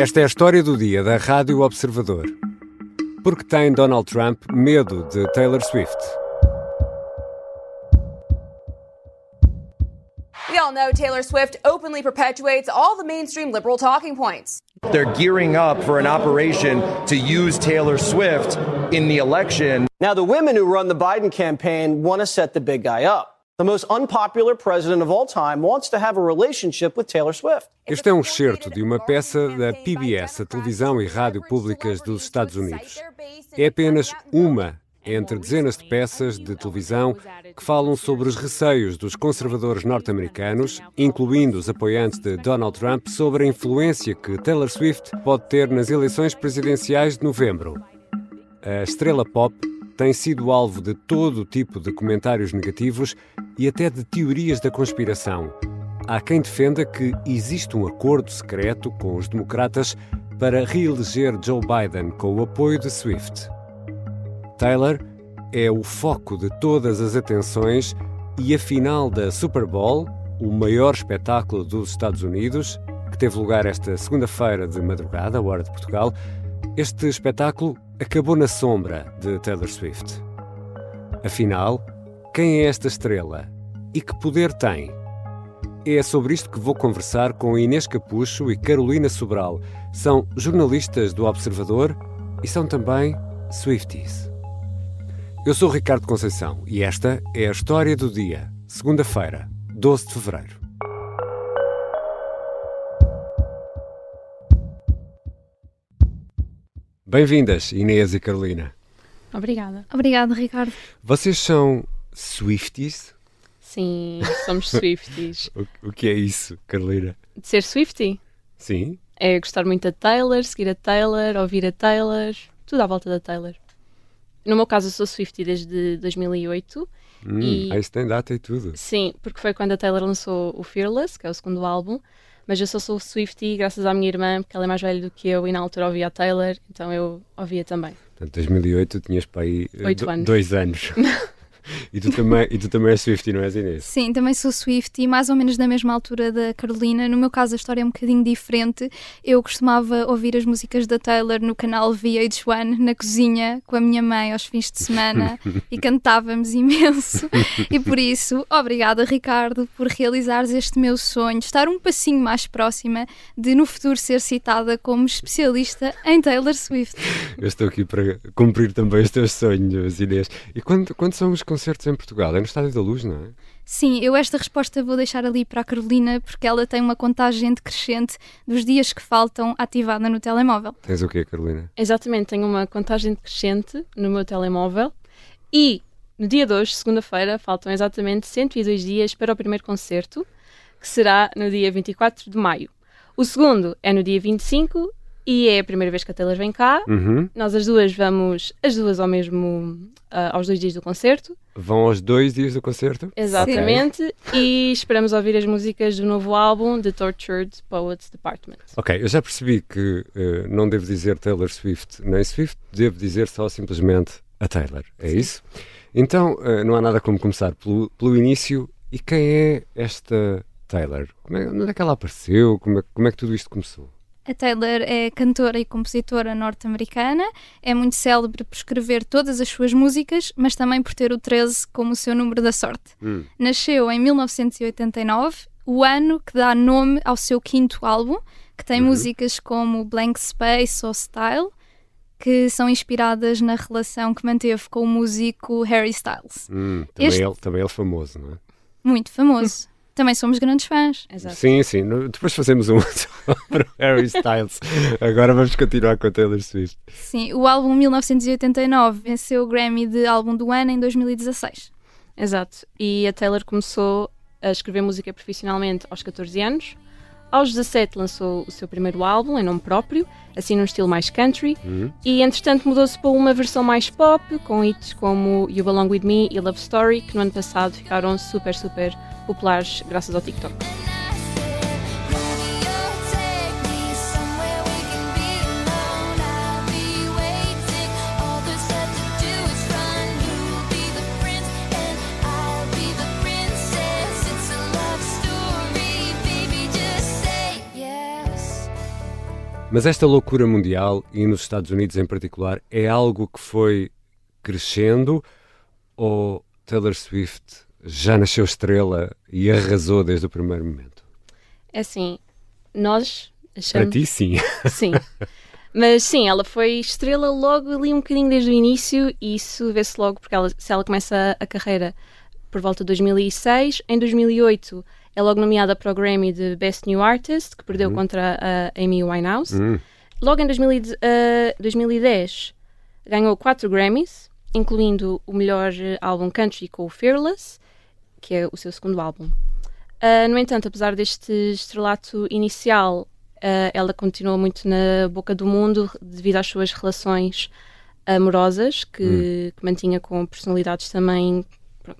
Esta é a história do dia da Rádio Observador. Porque tem Donald Trump medo de Taylor Swift? We all know Taylor Swift openly perpetuates all the mainstream liberal talking points. They're gearing up for an operation to use Taylor Swift in the election. Now, the women who run the Biden campaign want to set the big guy up. The most unpopular president of all time wants to have a relationship with Taylor Swift. Este é um excerto de uma peça da PBS, a televisão e rádio públicas dos Estados Unidos. É apenas uma entre dezenas de peças de televisão que falam sobre os receios dos conservadores norte-americanos, incluindo os apoiantes de Donald Trump, sobre a influência que Taylor Swift pode ter nas eleições presidenciais de novembro. A estrela pop tem sido alvo de todo tipo de comentários negativos e até de teorias da conspiração. Há quem defenda que existe um acordo secreto com os democratas para reeleger Joe Biden com o apoio de Swift. Taylor é o foco de todas as atenções e a final da Super Bowl, o maior espetáculo dos Estados Unidos, que teve lugar esta segunda-feira de madrugada, hora de Portugal, este espetáculo acabou na sombra de Taylor Swift. Afinal, quem é esta estrela e que poder tem? É sobre isto que vou conversar com Inês Capucho e Carolina Sobral. São jornalistas do Observador e são também Swifties. Eu sou Ricardo Conceição e esta é a história do dia, segunda-feira, 12 de fevereiro. Bem-vindas, Inês e Carolina. Obrigada. Obrigada, Ricardo. Vocês são Swifties? Sim, somos Swifties. o, o que é isso, Carolina? De ser Swiftie? Sim. É gostar muito da Taylor, seguir a Taylor, ouvir a Taylor, tudo à volta da Taylor. No meu caso, eu sou Swiftie desde 2008. Hum, e... Aí tem data e tudo. Sim, porque foi quando a Taylor lançou o Fearless, que é o segundo álbum. Mas eu só sou Swiftie graças à minha irmã, porque ela é mais velha do que eu e na altura ouvia a Taylor, então eu ouvia também. Portanto, 2008 tu tinhas para aí eh, Oito anos. dois anos. E tu também, e tu também és Swiftie, não és Inês? Sim, também sou Swift e mais ou menos na mesma altura da Carolina. No meu caso a história é um bocadinho diferente. Eu costumava ouvir as músicas da Taylor no canal VH1 na cozinha com a minha mãe aos fins de semana e cantávamos imenso. E por isso, obrigada Ricardo por realizares este meu sonho, estar um passinho mais próxima de no futuro ser citada como especialista em Taylor Swift. Eu estou aqui para cumprir também os teus sonhos, Inês. E quando, quando são os concertos em Portugal? É no Estádio da Luz, não é? Sim, eu esta resposta vou deixar ali para a Carolina porque ela tem uma contagem decrescente dos dias que faltam ativada no telemóvel. Tens o quê, Carolina? Exatamente, tenho uma contagem decrescente no meu telemóvel e no dia de hoje, segunda-feira, faltam exatamente 102 dias para o primeiro concerto, que será no dia 24 de maio. O segundo é no dia 25 e é a primeira vez que a Taylor vem cá. Uhum. Nós as duas vamos, as duas ao mesmo, ah, aos dois dias do concerto. Vão aos dois dias do concerto? Exatamente. E esperamos ouvir as músicas do novo álbum, The Tortured Poets Department. Ok, eu já percebi que eh, não devo dizer Taylor Swift nem Swift, devo dizer só simplesmente a Taylor. É isso? Então, eh, não há nada como começar pelo, pelo início. E quem é esta Taylor? Como é, onde é que ela apareceu? Como é, como é que tudo isto começou? A Taylor é cantora e compositora norte-americana, é muito célebre por escrever todas as suas músicas, mas também por ter o 13 como o seu número da sorte. Hum. Nasceu em 1989, o ano que dá nome ao seu quinto álbum, que tem Uhum. músicas como Blank Space ou Style, que são inspiradas na relação que manteve com o músico Harry Styles. Hum, também, Este- ele, também ele famoso, não é? Muito famoso. Também somos grandes fãs. Exato. Sim, sim. Depois fazemos um sobre o Harry Styles. Agora vamos continuar com a Taylor Swift. Sim, o álbum 1989 venceu o Grammy de álbum do ano em 2016. Exato. E a Taylor começou a escrever música profissionalmente aos 14 anos. Aos 17 lançou o seu primeiro álbum em nome próprio, assim num estilo mais country. Uhum. E entretanto mudou-se para uma versão mais pop, com hits como You Belong With Me e Love Story, que no ano passado ficaram super, super populares graças ao TikTok. Mas esta loucura mundial, e nos Estados Unidos em particular, é algo que foi crescendo ou Taylor Swift já nasceu estrela e arrasou desde o primeiro momento? É assim, nós achamos... Para ti, sim. Sim. Mas sim, ela foi estrela logo ali um bocadinho desde o início e isso vê-se logo porque ela, se ela começa a carreira por volta de 2006, em 2008 é logo nomeada para o Grammy de Best New Artist, que perdeu uhum. contra a Amy Winehouse. Uhum. Logo em 2000, uh, 2010 ganhou quatro Grammys, incluindo o melhor álbum country com o Fearless, que é o seu segundo álbum. Uh, no entanto, apesar deste estrelato inicial, uh, ela continua muito na boca do mundo devido às suas relações amorosas que, hum. que mantinha com personalidades também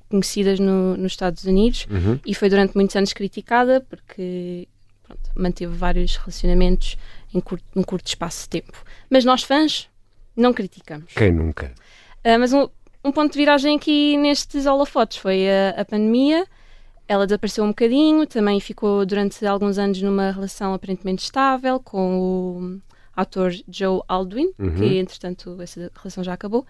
conhecidas no, nos Estados Unidos uhum. e foi durante muitos anos criticada porque pronto, manteve vários relacionamentos em curto, num curto espaço de tempo. Mas nós fãs não criticamos. Quem nunca? Uh, mas um, um, ponto de viragem aqui nestes holofotes foi a, a pandemia ela desapareceu um bocadinho, também ficou durante alguns anos numa relação aparentemente estável com o ator Joe Alduin, uhum. que entretanto essa relação já acabou.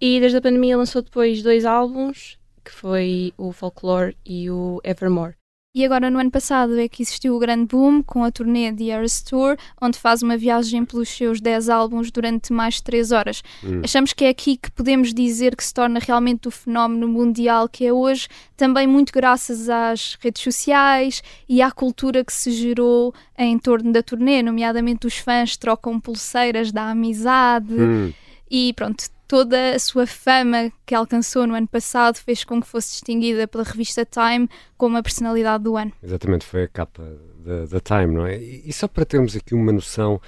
E desde a pandemia lançou depois dois álbuns, que foi o Folklore e o Evermore. E agora, no ano passado, é que existiu o grande boom com a turnê The Eras Tour, onde faz uma viagem pelos seus 10 álbuns durante mais de 3 horas. Hum. Achamos que é aqui que podemos dizer que se torna realmente o fenómeno mundial que é hoje, também muito graças às redes sociais e à cultura que se gerou em torno da turnê, nomeadamente os fãs trocam pulseiras da amizade. Hum. E pronto, toda a sua fama que alcançou no ano passado fez com que fosse distinguida pela revista Time como a personalidade do ano. Exatamente, foi a capa da Time, não é? E, e só para termos aqui uma noção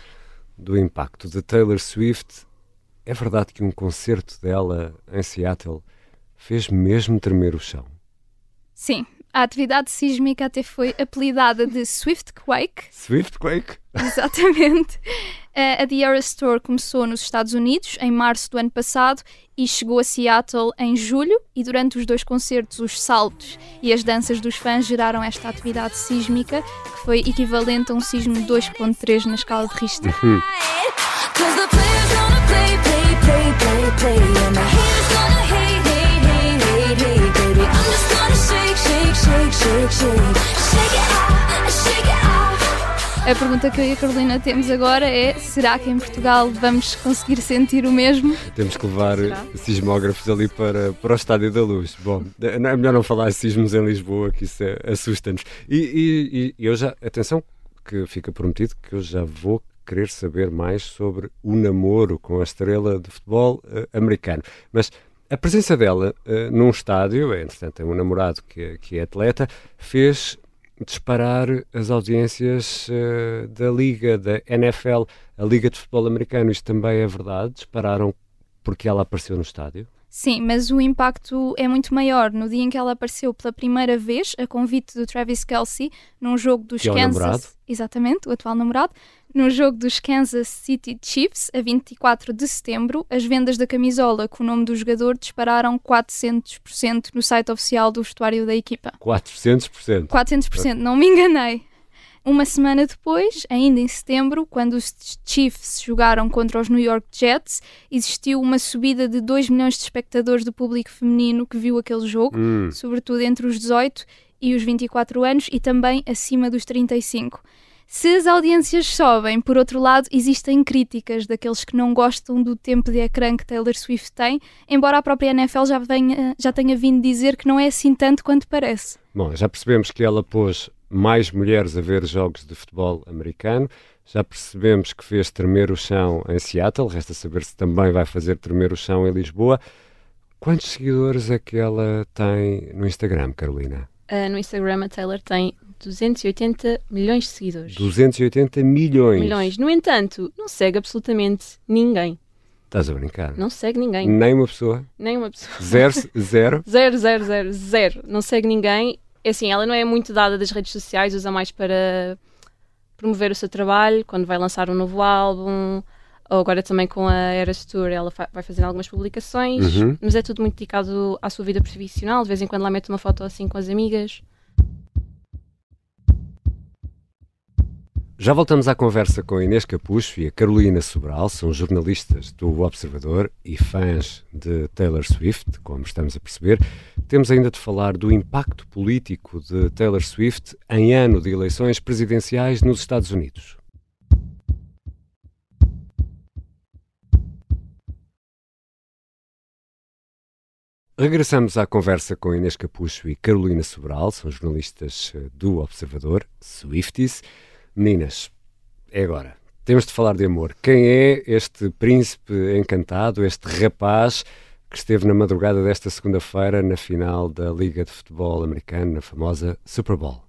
do impacto de Taylor Swift, é verdade que um concerto dela em Seattle fez mesmo tremer o chão? Sim, a atividade sísmica até foi apelidada de Swiftquake. Swiftquake? Exatamente. A The Eras Tour começou nos Estados Unidos em março do ano passado e chegou a Seattle em julho e durante os dois concertos os saltos e as danças dos fãs geraram esta atividade sísmica que foi equivalente a um sismo 2.3 na escala de Richter. A pergunta que eu e a Carolina temos agora é: será que em Portugal vamos conseguir sentir o mesmo? Temos que levar será? sismógrafos ali para, para o Estádio da Luz. Bom, é melhor não falar sismos em Lisboa, que isso é, assusta-nos. E, e, e eu já, atenção, que fica prometido que eu já vou querer saber mais sobre o namoro com a estrela de futebol uh, americano. Mas a presença dela uh, num estádio, é, entretanto, tem um namorado que, que é atleta, fez disparar as audiências uh, da Liga, da NFL, a Liga de Futebol Americano. Isto também é verdade? Dispararam porque ela apareceu no estádio? Sim, mas o impacto é muito maior. No dia em que ela apareceu pela primeira vez, a convite do Travis Kelsey, num jogo dos que Kansas. É o namorado. Exatamente, o atual namorado. No jogo dos Kansas City Chiefs, a 24 de setembro, as vendas da camisola com o nome do jogador dispararam 400% no site oficial do vestuário da equipa. 400%? 400%, não me enganei. Uma semana depois, ainda em setembro, quando os Chiefs jogaram contra os New York Jets, existiu uma subida de 2 milhões de espectadores do público feminino que viu aquele jogo, hum. sobretudo entre os 18 e os 24 anos e também acima dos 35. Se as audiências sobem, por outro lado, existem críticas daqueles que não gostam do tempo de ecrã que Taylor Swift tem, embora a própria NFL já, venha, já tenha vindo dizer que não é assim tanto quanto parece. Bom, já percebemos que ela pôs mais mulheres a ver jogos de futebol americano. Já percebemos que fez tremer o chão em Seattle, resta saber se também vai fazer tremer o chão em Lisboa. Quantos seguidores é que ela tem no Instagram, Carolina? Uh, no Instagram a Taylor tem 280 milhões de seguidores. 280 milhões? Milhões. No entanto, não segue absolutamente ninguém. Estás a brincar? Não segue ninguém. Nem uma pessoa? Nem uma pessoa. Zero? Zero? zero, zero, zero, zero. Não segue ninguém é assim, ela não é muito dada das redes sociais, usa mais para promover o seu trabalho, quando vai lançar um novo álbum, ou agora também com a Eras Tour, ela vai fazendo algumas publicações, uhum. mas é tudo muito dedicado à sua vida profissional. De vez em quando ela mete uma foto assim com as amigas. Já voltamos à conversa com Inês Capucho e a Carolina Sobral, são jornalistas do Observador e fãs de Taylor Swift, como estamos a perceber. Temos ainda de falar do impacto político de Taylor Swift em ano de eleições presidenciais nos Estados Unidos. Regressamos à conversa com Inês Capucho e Carolina Sobral, são jornalistas eh, do Observador, Swifties. Meninas, é agora. Temos de falar de amor. Quem é este príncipe encantado, este rapaz que esteve na madrugada desta segunda-feira na final da Liga de Futebol Americano, na famosa Super Bowl?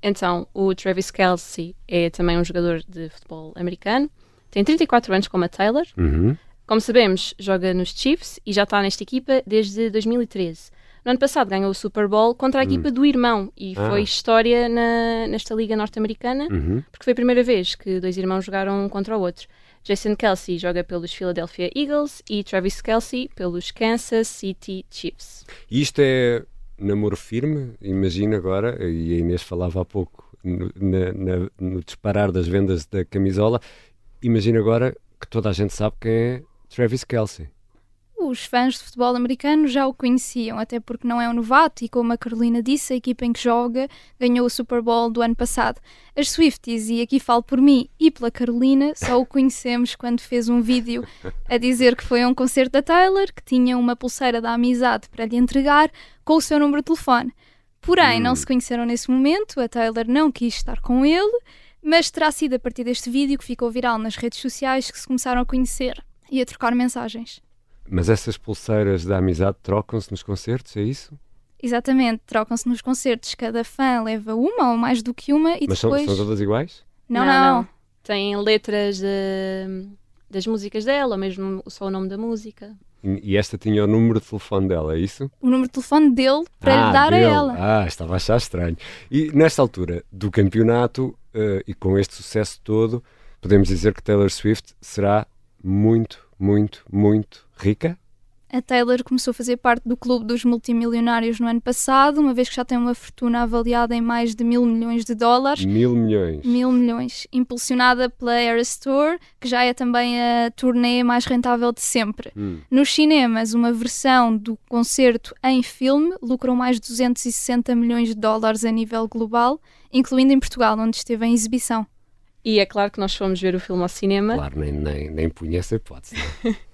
Então, o Travis Kelsey é também um jogador de futebol americano. Tem 34 anos como a Taylor. Uhum. Como sabemos, joga nos Chiefs e já está nesta equipa desde 2013. No ano passado ganhou o Super Bowl contra a equipa do irmão e Ah. foi história na- nesta liga norte-americana, Uhum. porque foi a primeira vez que dois irmãos jogaram um contra o outro. Jason Kelsey joga pelos Philadelphia Eagles e Travis Kelsey pelos Kansas City Chiefs. E isto é namoro firme? Imagina agora, e a Inês falava há pouco no, na- na- no disparar das vendas da camisola, imagina agora que toda a gente sabe quem é Travis Kelsey. Os fãs de futebol americano já o conheciam, até porque não é um novato e, como a Carolina disse, a equipa em que joga ganhou o Super Bowl do ano passado. As Swifties, e aqui falo por mim e pela Carolina, só o conhecemos quando fez um vídeo a dizer que foi a um concerto da Taylor, que tinha uma pulseira da amizade para lhe entregar com o seu número de telefone. Porém, não se conheceram nesse momento, a Taylor não quis estar com ele, mas terá sido a partir deste vídeo que ficou viral nas redes sociais que se começaram a conhecer e a trocar mensagens. Mas essas pulseiras da amizade trocam-se nos concertos, é isso? Exatamente, trocam-se nos concertos, cada fã leva uma ou mais do que uma e Mas são, depois. são todas iguais? Não, não, Tem letras de- das músicas dela, mesmo só o nome da música. E, esta tinha o número de telefone dela, é isso? O número de telefone dele para ah, lhe dar dele. a ela. Ah, estava a achar estranho. E nesta altura do campeonato, eh, e com este sucesso todo, podemos dizer que Taylor Swift será muito, muito, muito rica? A Taylor começou a fazer parte do clube dos multimilionários no ano passado, uma vez que já tem uma fortuna avaliada em mais de mil milhões de dólares. Mil milhões. Mil milhões, impulsionada pela Eras Tour, que já é também a turnê mais rentável de sempre. Hum. Nos cinemas, uma versão do concerto em filme lucrou mais de 260 milhões de dólares a nível global, incluindo em Portugal, onde esteve em exibição. E é claro que nós fomos ver o filme ao cinema. Claro, nem, nem, nem punha essa hipótese. não é?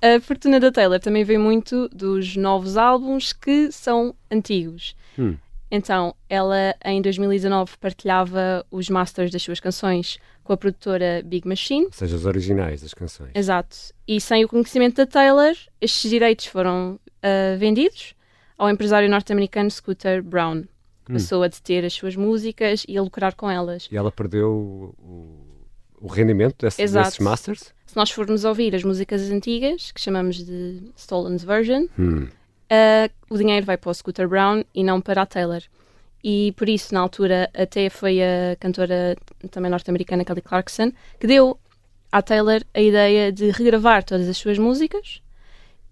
A fortuna da Taylor também vem muito dos novos álbuns que são antigos. Hum. Então, ela em 2019 partilhava os masters das suas canções com a produtora Big Machine. Ou seja, os originais das canções. Exato. E sem o conhecimento da Taylor, estes direitos foram ah, vendidos ao empresário norte-americano Scooter Brown. que Passou a deter as suas músicas e a lucrar com elas. E ela perdeu o, o- rendimento desse, desses masters? Nós formos ouvir as músicas antigas, que chamamos de Stolen Version, Hum. uh, o dinheiro vai para o Scooter Brown e não para a Taylor. E por isso, na altura, até foi a cantora também norte-americana Kelly Clarkson que deu à Taylor a ideia de regravar todas as suas músicas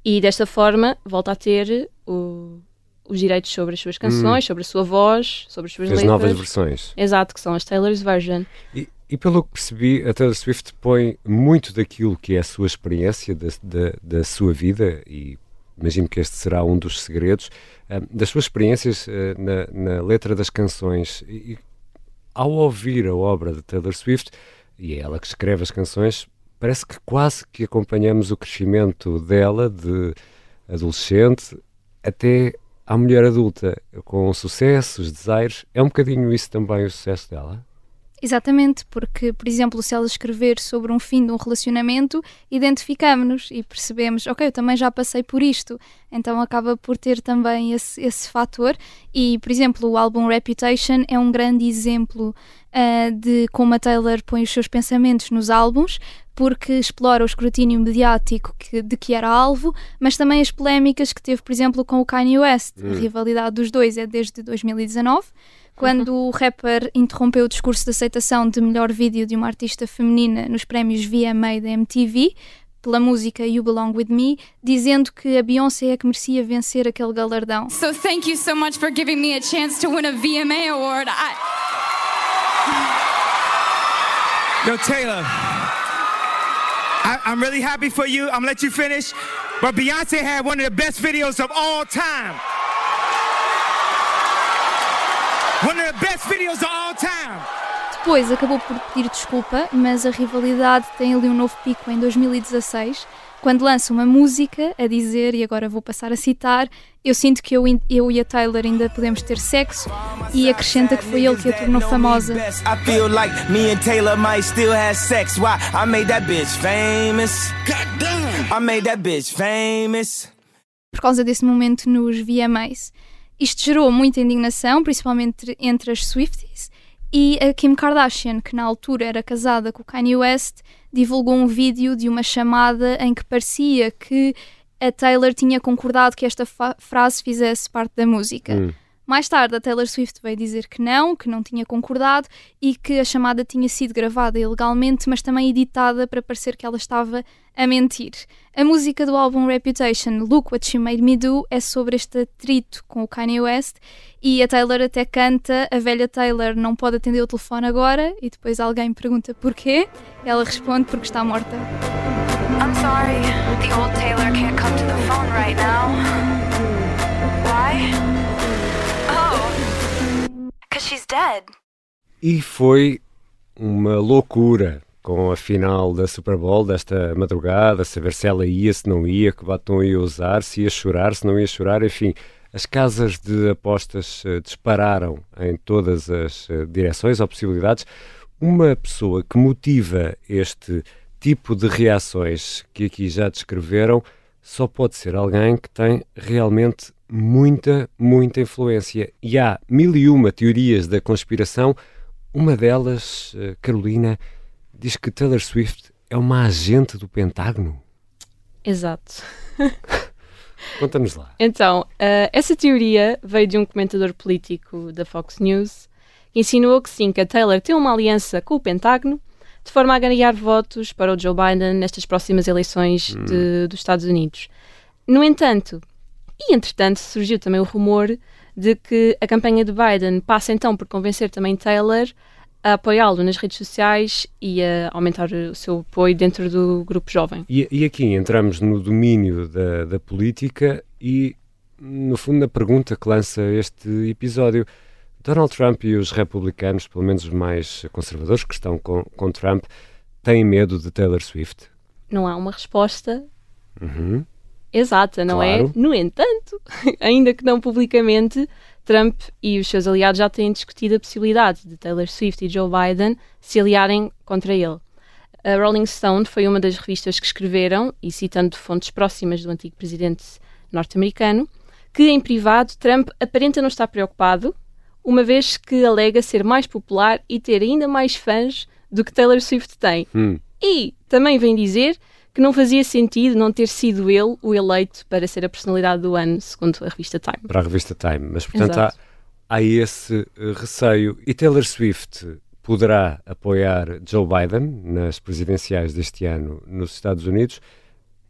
e desta forma volta a ter o- os direitos sobre as suas canções, sobre a sua voz, sobre as suas As letras. novas versões. Exato, que são as Taylor's Version. E, e pelo que percebi, a Taylor Swift põe muito daquilo que é a sua experiência, da, da, da sua vida, e imagino que este será um dos segredos, ah, das suas experiências ah, na, na letra das canções. E ao ouvir a obra de Taylor Swift, e é ela que escreve as canções, parece que quase que acompanhamos o crescimento dela de adolescente até à mulher adulta, com sucessos, desejos. É um bocadinho isso também o sucesso dela? Exatamente, porque, por exemplo, se ela escrever sobre um fim de um relacionamento, identificamos-nos e percebemos, ok, eu também já passei por isto, então acaba por ter também esse, esse fator. E, por exemplo, o álbum Reputation é um grande exemplo ah, de como a Taylor põe os seus pensamentos nos álbuns, porque explora o escrutínio mediático que- de que era alvo, mas também as polémicas que teve, por exemplo, com o Kanye West. A rivalidade dos dois é desde 2019 quando o rapper interrompeu o discurso de aceitação de melhor vídeo de uma artista feminina nos prémios VMA da MTV pela música You Belong With Me, dizendo que a Beyoncé é que merecia vencer aquele galardão. So thank you so much for giving me a chance to win a VMA award. I... Yo Taylor, I, I'm really happy for you. I'm gonna let you finish, but Beyoncé had one of the best videos of all time. Depois acabou por pedir desculpa, mas a rivalidade tem ali um novo pico em 2016, quando lança uma música a dizer, e agora vou passar a citar, eu sinto que eu, eu e a Taylor ainda podemos ter sexo, e acrescenta que foi ele que a tornou famosa. Por causa desse momento nos VMAs. Isto gerou muita indignação, principalmente entre as Swifties, e a Kim Kardashian, que na altura era casada com o Kanye West, divulgou um vídeo de uma chamada em que parecia que a Taylor tinha concordado que esta frase fizesse parte da música. Hum. Mais tarde, a Taylor Swift veio dizer que não, que não tinha concordado e que a chamada tinha sido gravada ilegalmente, mas também editada para parecer que ela estava a mentir. A música do álbum Reputation, Look What She Made Me Do, é sobre este atrito com o Kanye West e a Taylor até canta A velha Taylor não pode atender o telefone agora e depois alguém pergunta porquê. Ela responde porque está morta. I'm sorry, the old Taylor can't come to the phone right now. E foi uma loucura com a final da Super Bowl desta madrugada, saber se ela ia, se não ia, que batom ia usar, se ia chorar, se não ia chorar, enfim. As casas de apostas uh, dispararam em todas as uh, direções ou possibilidades. Uma pessoa que motiva este tipo de reações que aqui já descreveram só pode ser alguém que tem realmente muita, muita influência. E há mil e uma teorias da conspiração. Uma delas, eh, Carolina, diz que Taylor Swift é uma agente do Pentágono. Exato. Conta-nos lá. Então, uh, essa teoria veio de um comentador político da Fox News que insinuou que sim, que a Taylor tem uma aliança com o Pentágono de forma a ganhar votos para o Joe Biden nestas próximas eleições hum. de, dos Estados Unidos. No entanto, e, entretanto, surgiu também o rumor de que a campanha de Biden passa então por convencer também Taylor a apoiá-lo nas redes sociais e a aumentar o seu apoio dentro do grupo jovem. E, e aqui entramos no domínio da, da, política e, no fundo, na pergunta que lança este episódio. Donald Trump e os republicanos, pelo menos os mais conservadores que estão com, com Trump, têm medo de Taylor Swift? Não há uma resposta uhum exata, não é? claro. é? No entanto, ainda que não publicamente, Trump e os seus aliados já têm discutido a possibilidade de Taylor Swift e Joe Biden se aliarem contra ele. A Rolling Stone foi uma das revistas que escreveram, e citando fontes próximas do antigo presidente norte-americano, que em privado Trump aparenta não estar preocupado, uma vez que alega ser mais popular e ter ainda mais fãs do que Taylor Swift tem. Hum. E também vem dizer que não fazia sentido não ter sido ele o eleito para ser a personalidade do ano, segundo a revista Time. Para a revista Time. Mas, portanto, há, há, esse uh, receio. E Taylor Swift poderá apoiar Joe Biden nas presidenciais deste ano nos Estados Unidos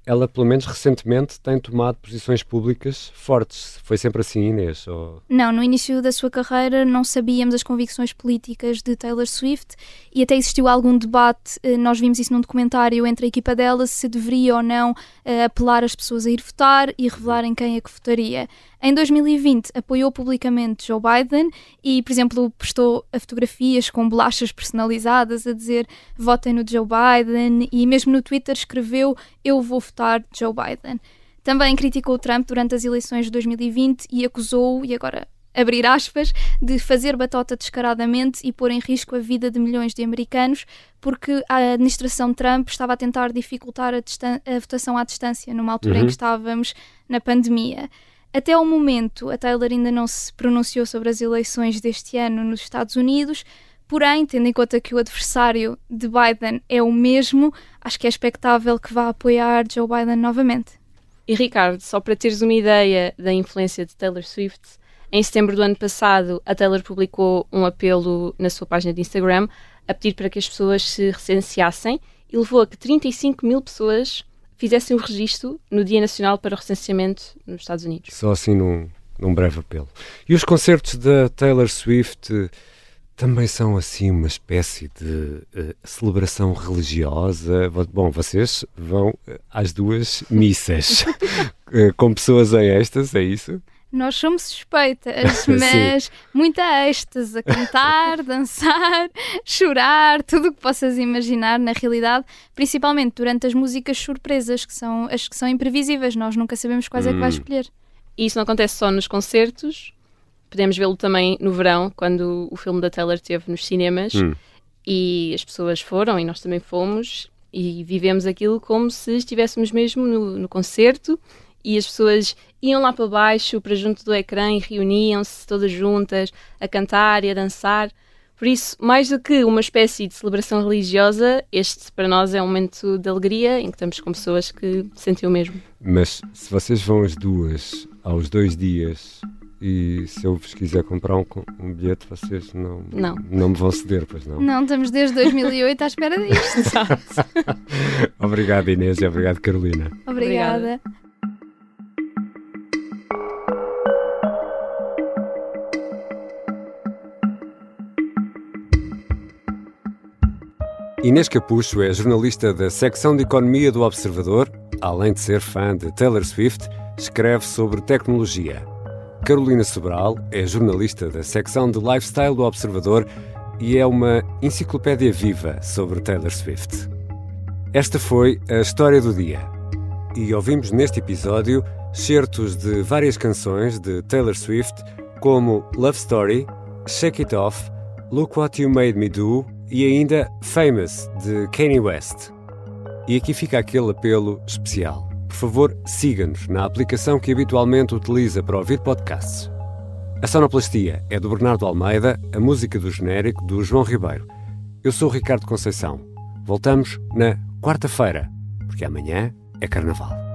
ela, pelo menos recentemente, tem tomado posições públicas fortes. Foi sempre assim, Inês? Ou... Não, no início da sua carreira não sabíamos as convicções políticas de Taylor Swift e até existiu algum debate, eh, nós vimos isso num documentário, entre a equipa dela se deveria ou não uh, apelar as pessoas a ir votar e revelarem quem é que votaria. Em 2020 apoiou publicamente Joe Biden e, por exemplo, postou fotografias com bolachas personalizadas a dizer votem no Joe Biden e mesmo no Twitter escreveu eu vou votar Joe Biden. Também criticou Trump durante as eleições de 2020 e acusou-o, e agora abrir aspas, de fazer batota descaradamente e pôr em risco a vida de milhões de americanos, porque a administração Trump estava a tentar dificultar a, a votação à distância, numa altura uhum. em que estávamos na pandemia. Até ao momento, a Taylor ainda não se pronunciou sobre as eleições deste ano nos Estados Unidos, porém, tendo em conta que o adversário de Biden é o mesmo, acho que é expectável que vá apoiar Joe Biden novamente. E Ricardo, só para teres uma ideia da influência de Taylor Swift, em setembro do ano passado, a Taylor publicou um apelo na sua página de Instagram a pedir para que as pessoas se recenseassem e levou a que 35 mil pessoas fizessem o registro no Dia Nacional para o Recenseamento nos Estados Unidos. Só assim num, num breve apelo. E os concertos da Taylor Swift também são assim uma espécie de uh, celebração religiosa. Bom, vocês vão uh, às duas missas uh, com pessoas em êxtase, é isso? Nós somos suspeitas, mas muita êxtase a cantar, dançar, chorar, tudo o que possas imaginar na realidade, principalmente durante as músicas surpresas, que são as que são imprevisíveis, nós nunca sabemos quais hum. é que vai hum. escolher. E isso não acontece só nos concertos, podemos vê-lo também no verão, quando o filme da Taylor esteve nos cinemas hum. e as pessoas foram e nós também fomos e vivemos aquilo como se estivéssemos mesmo no, no concerto e as pessoas iam lá para baixo, para junto do ecrã e reuniam-se todas juntas a cantar e a dançar. Por isso, mais do que uma espécie de celebração religiosa, este para nós é um momento de alegria em que estamos com pessoas que sentem o mesmo. Mas se vocês vão as duas aos dois dias e se eu vos quiser comprar um, um bilhete, vocês não, não. não me vão ceder, pois não? Não, estamos desde 2008 à espera disto. obrigado, Inês, e obrigado, Carolina. Obrigada. Inês Capucho é jornalista da secção de Economia do Observador. Além de ser fã de Taylor Swift, escreve sobre tecnologia. Carolina Sobral é jornalista da secção de Lifestyle do Observador e é uma enciclopédia viva sobre Taylor Swift. Esta foi a história do dia. E ouvimos neste episódio certos de várias canções de Taylor Swift, como Love Story, Shake It Off, Look What You Made Me Do e ainda Famous, de Kanye West. E aqui fica aquele apelo especial por favor, siga-nos na aplicação que habitualmente utiliza para ouvir podcasts. A sonoplastia é do Bernardo Almeida, a música do genérico do João Ribeiro. Eu sou Ricardo Conceição. Voltamos na quarta-feira, porque amanhã é Carnaval.